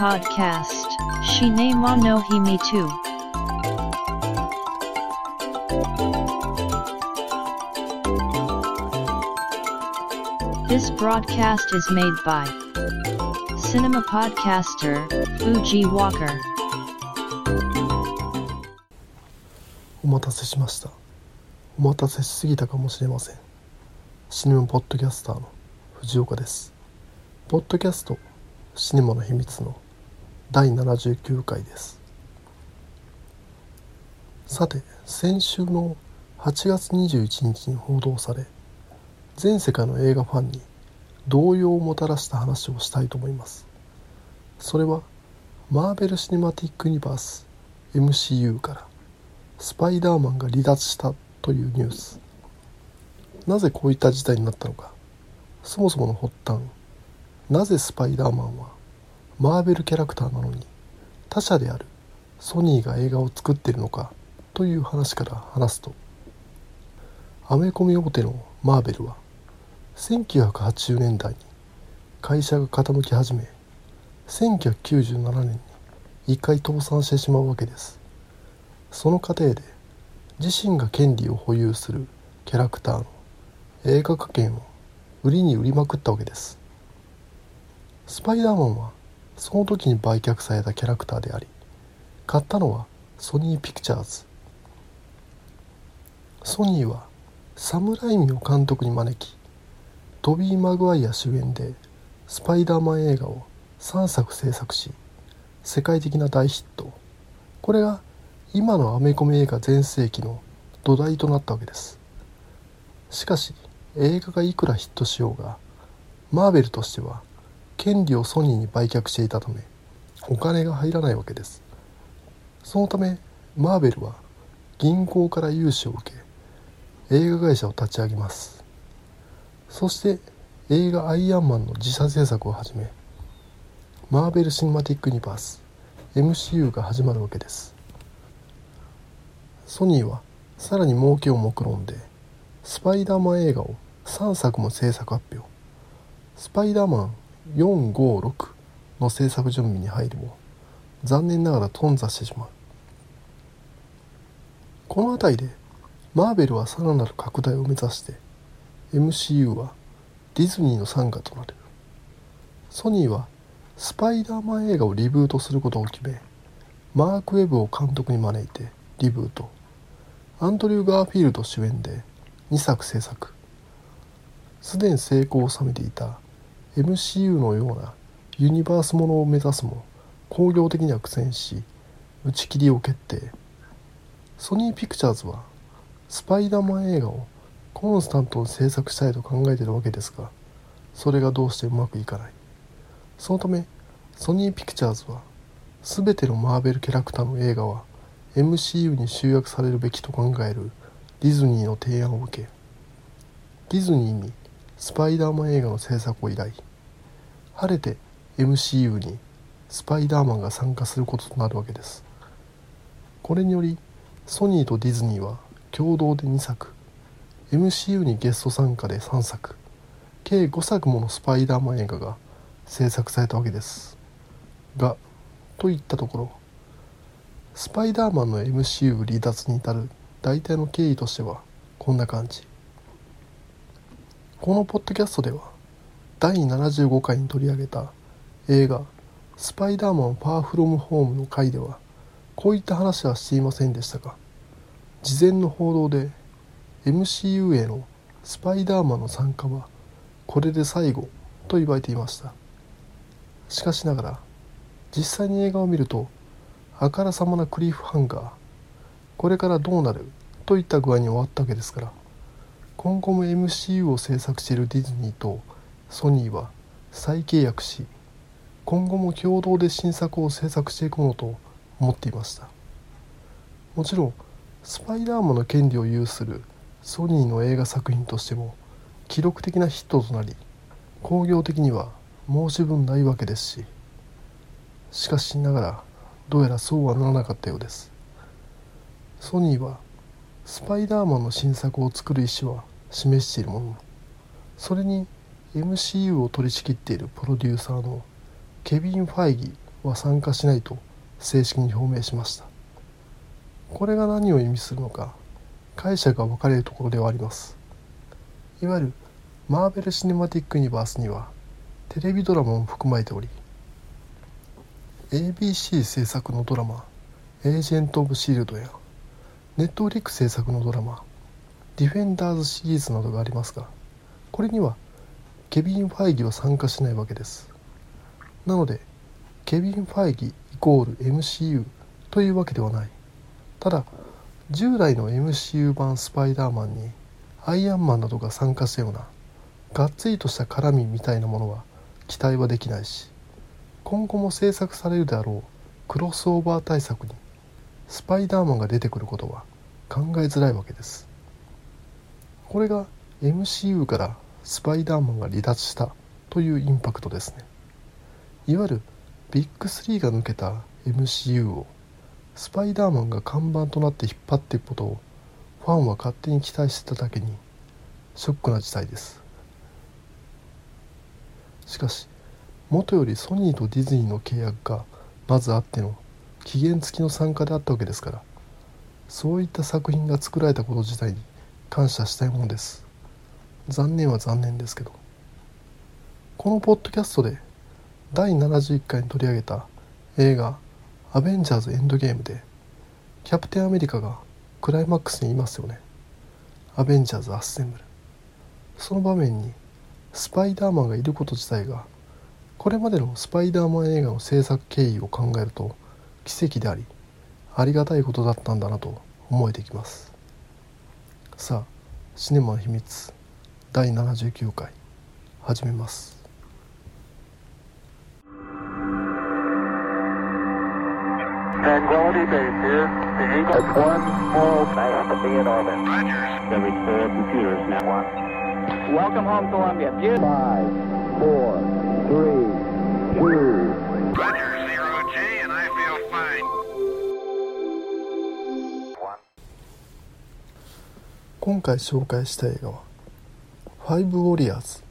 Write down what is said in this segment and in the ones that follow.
Podcast. シネマの秘密 This broadcast is made by Cinema Podcaster Fuji お待たせしました。お待たせしすぎたかもしれません。シネマポッドキャスターの藤岡です。ポッドキャストシネマの秘密の第79回です。さて先週の8月21日に報道され全世界の映画ファンに動揺をもたらした話をしたいと思います。それはマーベル・シネマティック・ユニバース MCU からスパイダーマンが離脱したというニュース。なぜこういった事態になったのか。そもそもの発端なぜスパイダーマンはマーベルキャラクターなのに他社であるソニーが映画を作ってるのかという話から話すとアメコミ大手のマーベルは1980年代に会社が傾き始め1997年に一回倒産してしまうわけです。その過程で自身が権利を保有するキャラクターの映画化権を売りに売りまくったわけです。スパイダーマンはその時に売却されたキャラクターであり買ったのはソニーピクチャーズ。ソニーはサムライミを監督に招きトビー・マグワイア主演でスパイダーマン映画を3作制作し世界的な大ヒット。これが今のアメコミ映画全盛期の土台となったわけです。しかし映画がいくらヒットしようがマーベルとしては権利をソニーに売却していたためお金が入らないわけです。そのためマーベルは銀行から融資を受け映画会社を立ち上げます。そして映画「アイアンマン」の自社制作を始めマーベル・シネマティック・ユニバース MCU が始まるわけです。ソニーはさらに儲けを目論んでスパイダーマン映画を3作も制作発表。スパイダーマン456の制作準備に入るも残念ながら頓挫してしまう。この辺りでマーベルはさらなる拡大を目指して MCU はディズニーの傘下となる。ソニーはスパイダーマン映画をリブートすることを決めマーク・ウェブを監督に招いてリブート。アンドリュー・ガーフィールド主演で2作制作。すでに成功を収めていた MCU のようなユニバースものを目指すも工業的には苦戦し打ち切りを決定ソニーピクチャーズはスパイダーマン映画をコンスタントに制作したいと考えているわけですがそれがどうしてうまくいかない。そのためソニーピクチャーズは全てのマーベルキャラクターの映画は MCU に集約されるべきと考えるディズニーの提案を受けディズニーにスパイダーマン映画の制作を依頼。晴れて MCU にスパイダーマンが参加することとなるわけです。これによりソニーとディズニーは共同で2作 MCU にゲスト参加で3作計5作ものスパイダーマン映画が制作されたわけです。がといったところスパイダーマンの MCU 離脱に至る大体の経緯としてはこんな感じ。このポッドキャストでは第75回に取り上げた映画「スパイダーマンファーフロムホーム」の回ではこういった話はしていませんでしたが事前の報道で MCU へのスパイダーマンの参加はこれで最後と言われていました。しかしながら実際に映画を見るとあからさまなクリフハンガーこれからどうなるといった具合に終わったわけですから今後も MCU を制作しているディズニーとソニーは再契約し今後も共同で新作を制作していくものと思っていました。もちろんスパイダーマンの権利を有するソニーの映画作品としても記録的なヒットとなり興行的には申し分ないわけですししかしながらどうやらそうはならなかったようです。ソニーはスパイダーマンの新作を作る意思は示しているもの。のそれに MCU を取り仕切っているプロデューサーのケビン・ファイギは参加しないと正式に表明しました。これが何を意味するのか解釈が分かれるところではあります。いわゆるマーベル・シネマティック・ユニバースにはテレビドラマも含まれており ABC 制作のドラマ「エージェント・オブ・シールド」やネットフリック制作のドラマ「ディフェンダーズ」シリーズなどがありますがこれにはケビン・ファイギは参加しないわけです。なのでケビン・ファイギイコール MCU というわけではない。ただ従来の MCU 版スパイダーマンにアイアンマンなどが参加したようながっつりとした絡みみたいなものは期待はできないし今後も制作されるであろうクロスオーバー対策にスパイダーマンが出てくることは考えづらいわけです。これが MCU からスパイダーマンが離脱したというインパクトですね。いわゆるビッグ3が抜けた MCU をスパイダーマンが看板となって引っ張っていくことをファンは勝手に期待してただけにショックな事態です。しかしもとよりソニーとディズニーの契約がまずあっての期限付きの参加であったわけですからそういった作品が作られたこと自体に感謝したいものです。残念は残念ですけどこのポッドキャストで第71回に取り上げた映画「アベンジャーズ・エンドゲーム」でキャプテンアメリカがクライマックスにいますよね。アベンジャーズ・アッセンブル。その場面にスパイダーマンがいること自体がこれまでのスパイダーマン映画の制作経緯を考えると奇跡でありありがたいことだったんだなと思えてきます。さあシネマの秘密。第79回始めます。今回紹介した映画はファイブ・ウォリアーズ」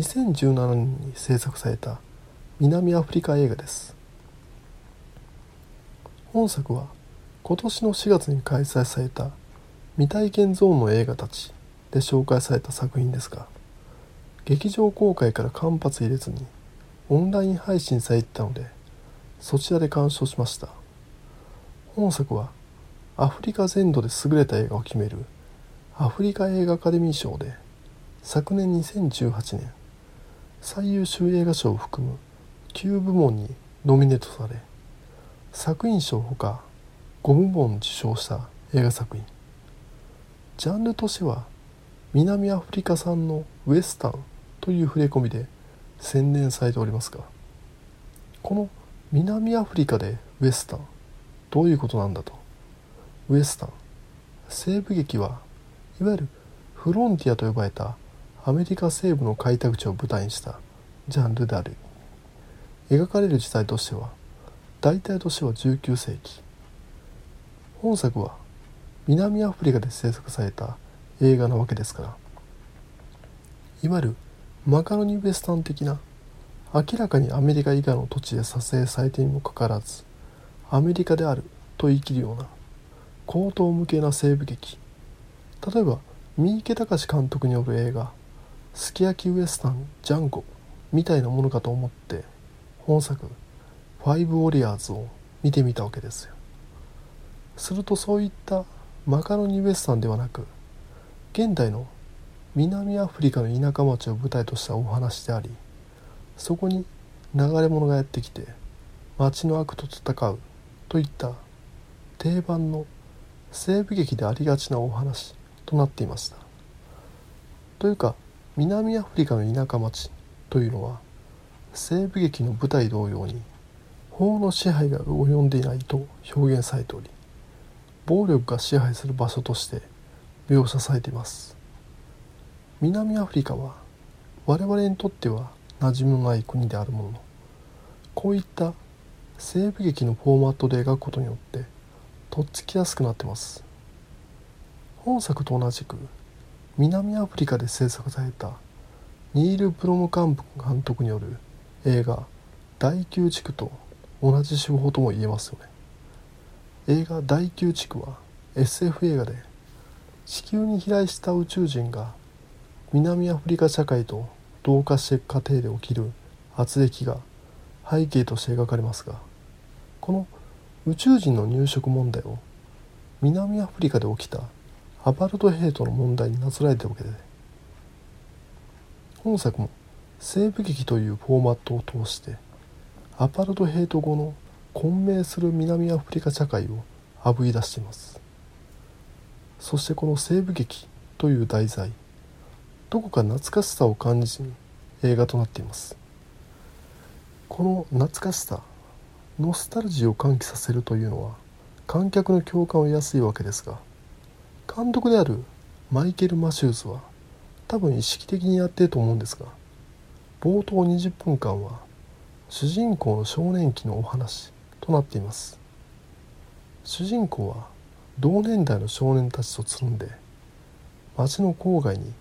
2017年に制作された南アフリカ映画です。本作は今年の4月に開催された未体験ゾーンの映画たちで紹介された作品ですが劇場公開から間髪入れずにオンライン配信されていたのでそちらで鑑賞しました。本作はアフリカ全土で優れた映画を決めるアフリカ映画アカデミー賞で昨年2018年最優秀映画賞を含む9部門にノミネートされ作品賞ほか5部門受賞した映画作品。ジャンルとしては南アフリカ産のウエスタンという触れ込みで宣伝されておりますがこの南アフリカでウエスタンどういうことなんだと。ウエスタン西部劇はいわゆるフロンティアと呼ばれたアメリカ西部の開拓地を舞台にした。ジャンルである。描かれる時代としては大体としては19世紀。本作は南アフリカで制作された映画なわけですから。いわゆるマカロニウエスタン的な明らかにアメリカ以外の土地で撮影されてにもかかわらずアメリカであると言い切るような高等無形な西部劇。例えば三池隆監督による映画「すき焼きウエスタンジャンゴ」みたいなものかと思って本作「ファイブ・ウォリアーズ」を見てみたわけですよ。するとそういったマカロニウエスタンではなく現代の南アフリカの田舎町を舞台としたお話でありそこに流れ者がやってきて町の悪と戦うといった定番の西部劇でありがちなお話となっていました。というか南アフリカの田舎町というのは西部劇の舞台同様に法の支配が及んでいないと表現されており暴力が支配する場所として描写されています。南アフリカは我々にとっては馴染みのない国であるもののこういった西部劇のフォーマットで描くことによってとっつきやすくなってます。本作と同じく南アフリカで制作されたニール・プロムカンプ監督による映画「第9地区と同じ手法とも言えますよね。映画「第9地区」は SF 映画で地球に飛来した宇宙人が南アフリカ社会と同化していく過程で起きる圧力が背景として描かれますがこの宇宙人の入植問題を南アフリカで起きたアパルトヘイトの問題になぞらえてるわけで本作も西部劇というフォーマットを通してアパルトヘイト後の混迷する南アフリカ社会をあぶり出しています。そしてこの西部劇という題材どこか懐かしさを感じに映画となっています。この懐かしさノスタルジーを喚起させるというのは観客の共感を得やすいわけですが監督であるマイケル・マシューズは多分意識的にやっていると思うんですが冒頭20分間は主人公の少年期のお話となっています。主人公は同年代の少年たちとつるんで町の郊外に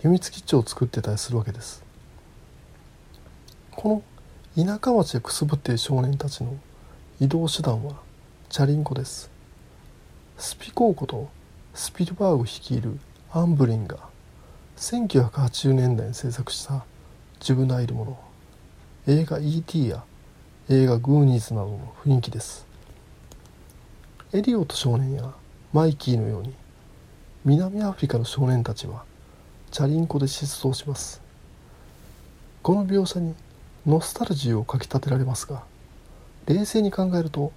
秘密基地を作ってたりするわけです。この田舎町でくすぶっている少年たちの移動手段はチャリンコです。スピコーコとスピルバーグ率いるアンブリンが1980年代に制作したジュブナイルもの映画 E.T. や映画グーニーズなどの雰囲気ですエリオット少年やマイキーのように南アフリカの少年たちはチャリンコで失踪しますこの描写にノスタルジーをかきたてられますが冷静に考えると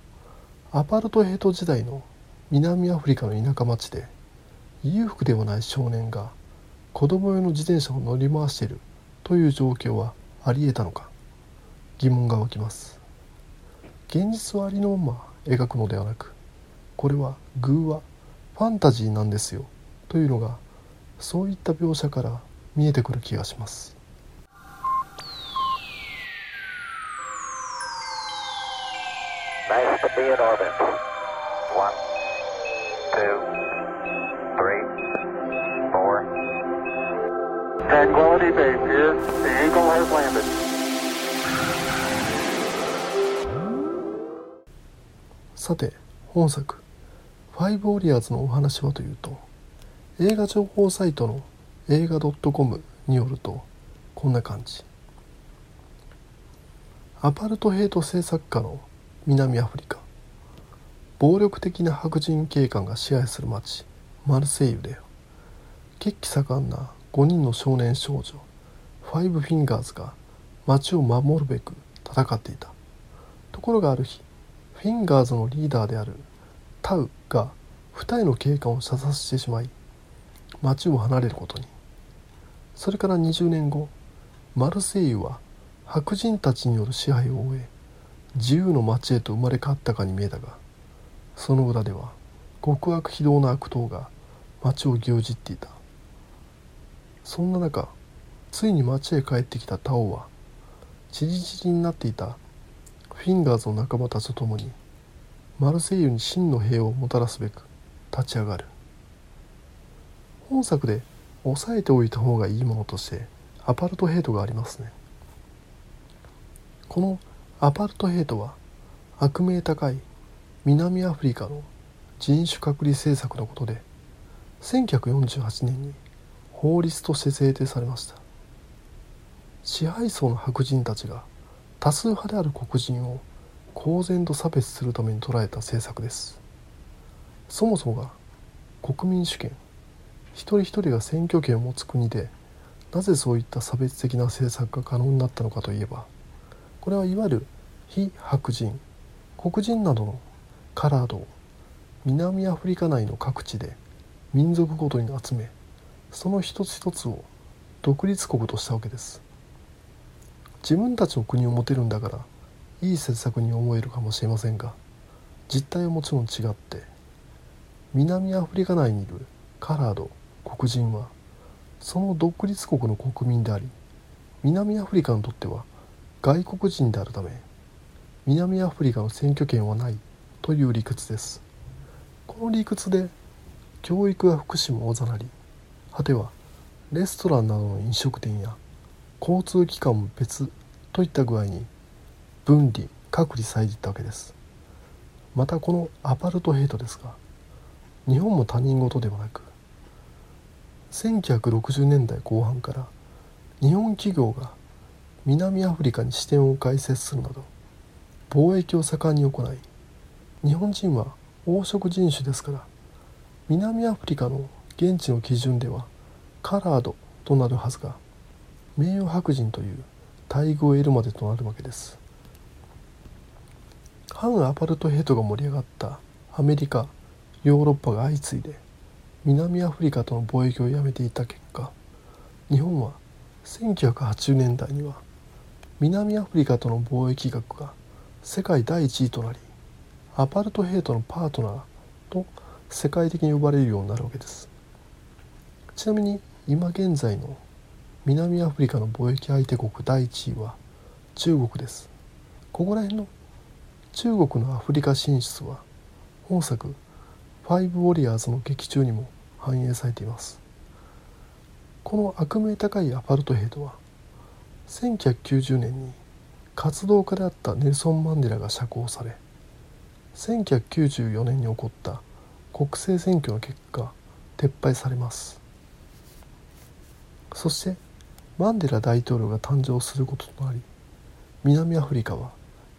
アパルトヘイト時代の南アフリカの田舎町で裕福ではない少年が子供用の自転車を乗り回しているという状況はありえたのか疑問が湧きます。現実はありのまま描くのではなくこれは偶話ファンタジーなんですよというのがそういった描写から見えてくる気がします。Nice さて本作「ファイブ・ウォリアーズ」のお話はというと映画情報サイトの映画 .com によるとこんな感じアパルトヘイト政策下の南アフリカ暴力的な白人警官が支配する町マルセイユで血気盛んな5人の少年少女ファイブフィンガーズが町を守るべく戦っていた。ところがある日フィンガーズのリーダーであるタウが二重の警官を射殺してしまい町を離れることに。それから20年後マルセイユは白人たちによる支配を終え自由の町へと生まれ変わったかに見えたがその裏では極悪非道な悪党が町を牛耳っていた。そんな中ついに町へ帰ってきたタオはチリチリになっていたフィンガーズの仲間たちと共にマルセイユに真の平和をもたらすべく立ち上がる。本作で押さえておいた方がいいものとしてアパルトヘイトがありますね。このアパルトヘイトは悪名高い南アフリカの人種隔離政策のことで1948年に法律として制定されました。支配層の白人たちが多数派である黒人を公然と差別するために捉えた政策です。そもそもが国民主権一人一人が選挙権を持つ国でなぜそういった差別的な政策が可能になったのかといえばこれはいわゆる非白人黒人などのカラードを南アフリカ内の各地で民族ごとに集めその一つ一つを独立国としたわけです。自分たちの国を持てるんだからいい政策に思えるかもしれませんが実態はもちろん違って南アフリカ内にいるカラード黒人はその独立国の国民であり南アフリカにとっては外国人であるため南アフリカの選挙権はない。という理屈です。この理屈で教育や福祉もおざなり。果てはレストランなどの飲食店や交通機関も別といった具合に分離隔離されていったわけです。またこのアパルトヘイトですが日本も他人事ではなく1960年代後半から日本企業が南アフリカに支店を開設するなど貿易を盛んに行い日本人は黄色人種ですから南アフリカの現地の基準ではカラードとなるはずが名誉白人という待遇を得るまでとなるわけです。反アパルトヘイトが盛り上がったアメリカヨーロッパが相次いで南アフリカとの貿易をやめていた結果日本は1980年代には南アフリカとの貿易額が世界第1位となりアパルトヘイトのパートナーと世界的に呼ばれるようになるわけです。ちなみに今現在の南アフリカの貿易相手国第1位は中国です。ここら辺の中国のアフリカ進出は本作「ファイブ・ウォリアーズ」の劇中にも反映されています。この悪名高いアパルトヘイトは1990年に活動家であったネルソン・マンデラが釈放され1994年に起こった国政選挙の結果撤廃されます。そしてマンデラ大統領が誕生することとなり南アフリカは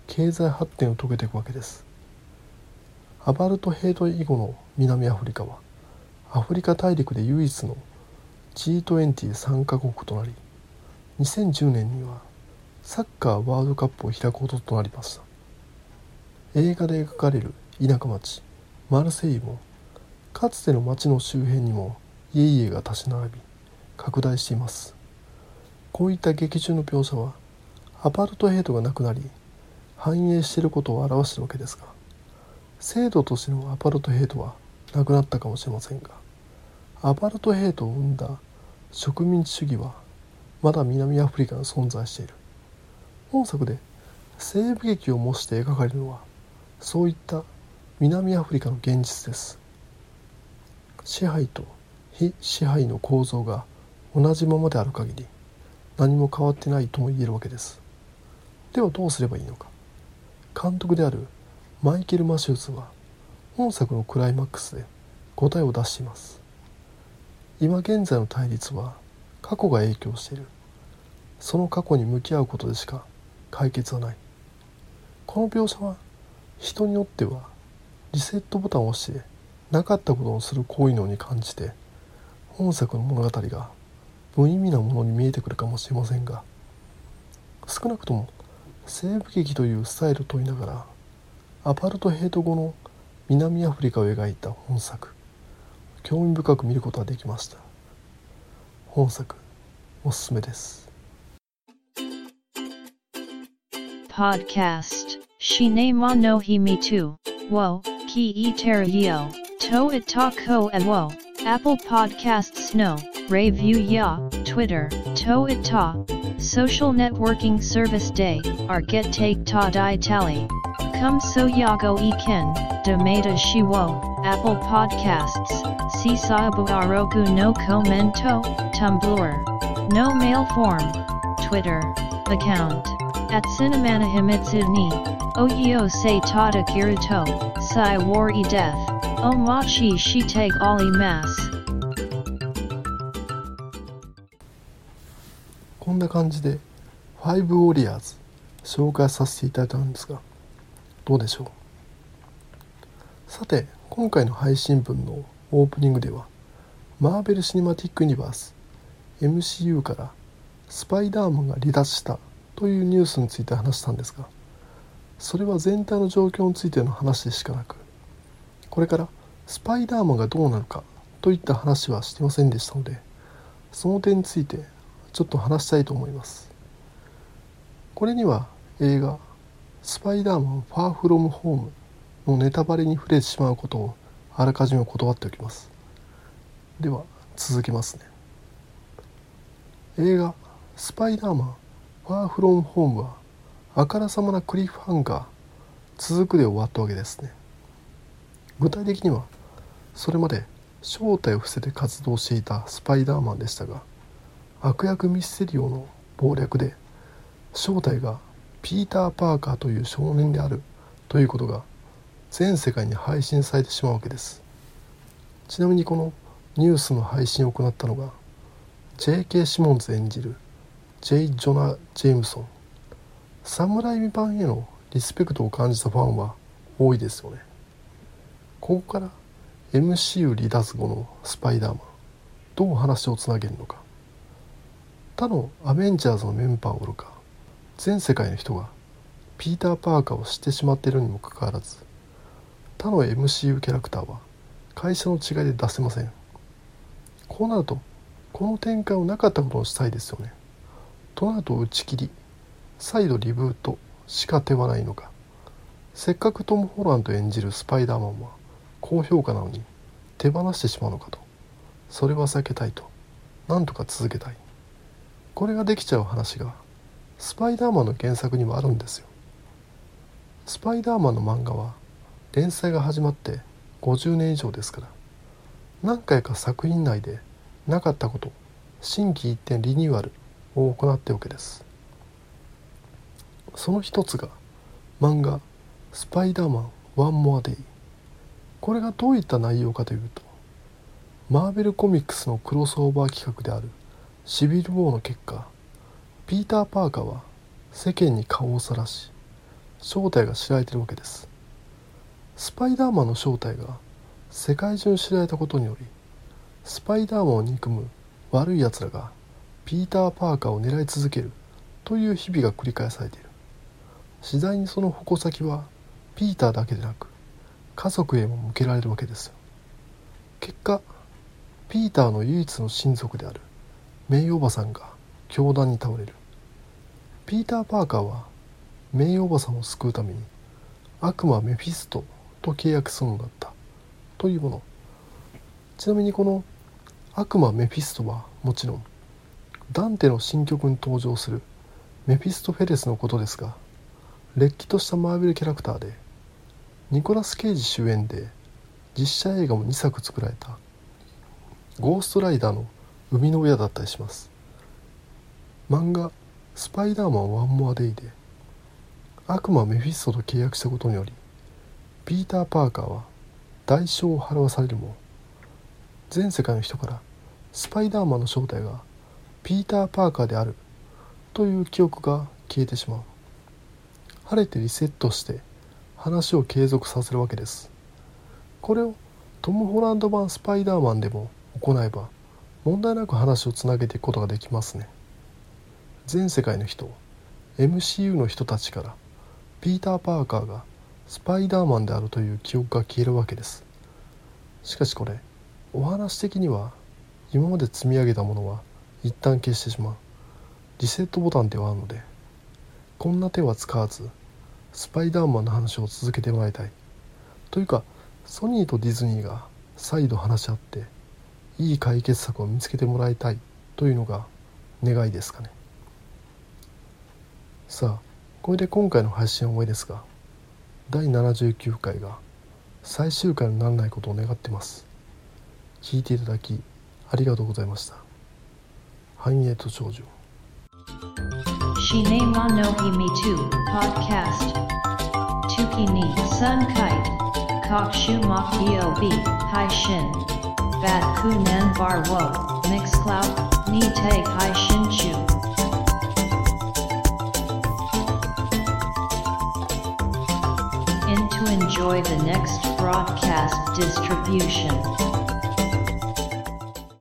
経済発展を遂げていくわけです。アバルトヘイト以後の南アフリカはアフリカ大陸で唯一の G20 参加国となり2010年にはサッカーワールドカップを開くこととなりました。映画で描かれる田舎町マルセイユもかつての町の周辺にも家々が立ち並び拡大しています。こういった劇中の描写はアパルトヘイトがなくなり繁栄していることを表しているわけですが制度としてのアパルトヘイトはなくなったかもしれませんがアパルトヘイトを生んだ植民地主義はまだ南アフリカに存在している。本作で西部劇を模して描かれるのはそういった南アフリカの現実です。支配と非支配の構造が同じままである限り何も変わってないとも言えるわけです。ではどうすればいいのか。監督であるマイケル・マシューズは本作のクライマックスで答えを出しています。今現在の対立は過去が影響している。その過去に向き合うことでしか解決はない。この描写は人によってはリセットボタンを押してなかったことをする行為のように感じて本作の物語が無意味なものに見えてくるかもしれませんが少なくとも西部劇というスタイルを問いながらアパルトヘイト後の南アフリカを描いた本作興味深く見ることができました本作おすすめです Podcast. Shine mo no me too. Wo, ki e yo. To it ko and wo. Apple Podcasts no. Review ya. Twitter. To it ta. Social networking service day. Our get take ta di tally. Come so yago e ken. Demata shiwo. Apple Podcasts. Sisabu aroku no commento. Tumblr. No mail form. Twitter. Account. At Cinemana Himitsu Oyo se tada kiruto. si war e death. Omachi shiteg ali mas. こんな感じで「ファイブ・ウォリアーズ」紹介させていただいたんですがどうでしょう？さて今回の配信分のオープニングではマーベル・シネマティック・ユニバース MCU からスパイダーマンが離脱したというニュースについて話したんですがそれは全体の状況についての話でしかなくこれからスパイダーマンがどうなるかといった話はしてませんでしたのでその点についてちょっと話したいと思います。これには映画「スパイダーマンファーフロムホーム」のネタバレに触れてしまうことをあらかじめ断っておきます。では続けますね。映画「スパイダーマンファーフロムホームはあからさまなクリフハンガー続くで終わったわけですね具体的にはそれまで正体を伏せて活動していたスパイダーマンでしたが悪役ミステリオの謀略で正体がピーター・パーカーという少年であるということが全世界に配信されてしまうわけですちなみにこのニュースの配信を行ったのが J.K. シモンズ演じる J. ジョナ・ジェームソン侍版へのリスペクトを感じたファンは多いですよね。ここから MCU 離脱後のスパイダーマンどう話をつなげるのか。他のアベンジャーズのメンバーおろか全世界の人がピーター・パーカーを知ってしまっているにもかかわらず他の MCU キャラクターは会社の違いで出せません。こうなるとこの展開をなかったことにしたいですよね。となると打ち切り。再度リブートしか手はないのか。せっかくトム・ホランド演じるスパイダーマンは高評価なのに手放してしまうのかと。それは避けたいと。なんとか続けたい。これができちゃう話がスパイダーマンの原作にもあるんですよ。スパイダーマンの漫画は連載が始まって50年以上ですから。何回か作品内でなかったこと心機一転リニューアルを行っておけです。その一つが漫画「スパイダーマンワンモアデイ」これがどういった内容かというとマーベルコミックスのクロスオーバー企画であるシビル・ウォーの結果ピーター・パーカーは世間に顔をさらし正体が知られているわけです。スパイダーマンの正体が世界中に知られたことによりスパイダーマンを憎む悪い奴らがピーター・パーカーを狙い続けるという日々が繰り返されている。次第にその矛先はピーターだけでなく家族へも向けられるわけです結果ピーターの唯一の親族であるメイおばさんが凶弾に倒れる。ピーター・パーカーはメイおばさんを救うために悪魔メフィストと契約するのだった。というもの。ちなみにこの悪魔メフィストはもちろんダンテの新曲に登場するメフィストフェレスのことですがれっきとしたマーベルキャラクターでニコラス・ケイジ主演で実写映画も2作作られたゴーストライダーの生みの親だったりします。漫画「スパイダーマンワンモアデイ」で悪魔メフィストと契約したことによりピーター・パーカーは代償を払わされるも全世界の人からスパイダーマンの正体がピーター・パーカーであるという記憶が消えてしまう。晴れてリセットして話を継続させるわけです。これをトム・ホランド版スパイダーマンでも行えば問題なく話をつなげていくことができますね。全世界の人 MCU の人たちからピーター・パーカーがスパイダーマンであるという記憶が消えるわけです。しかしこれお話的には今まで積み上げたものは一旦消してしまう。リセットボタンではあるのでこんな手は使わずスパイダーマンの話を続けてもらいたい。というかソニーとディズニーが再度話し合っていい解決策を見つけてもらいたいというのが願いですかね。さあこれで今回の配信は終わりですが第79回が最終回にならないことを願ってます。聞いていただきありがとうございました。繁栄と長寿 Shine wa no himi tu podcast. Tuki ni sun kite. Kokshu mok yob hai shin. Bat kunan bar wo. Mix cloud. Ni te hai shin chu. Enjoy the next broadcast distribution.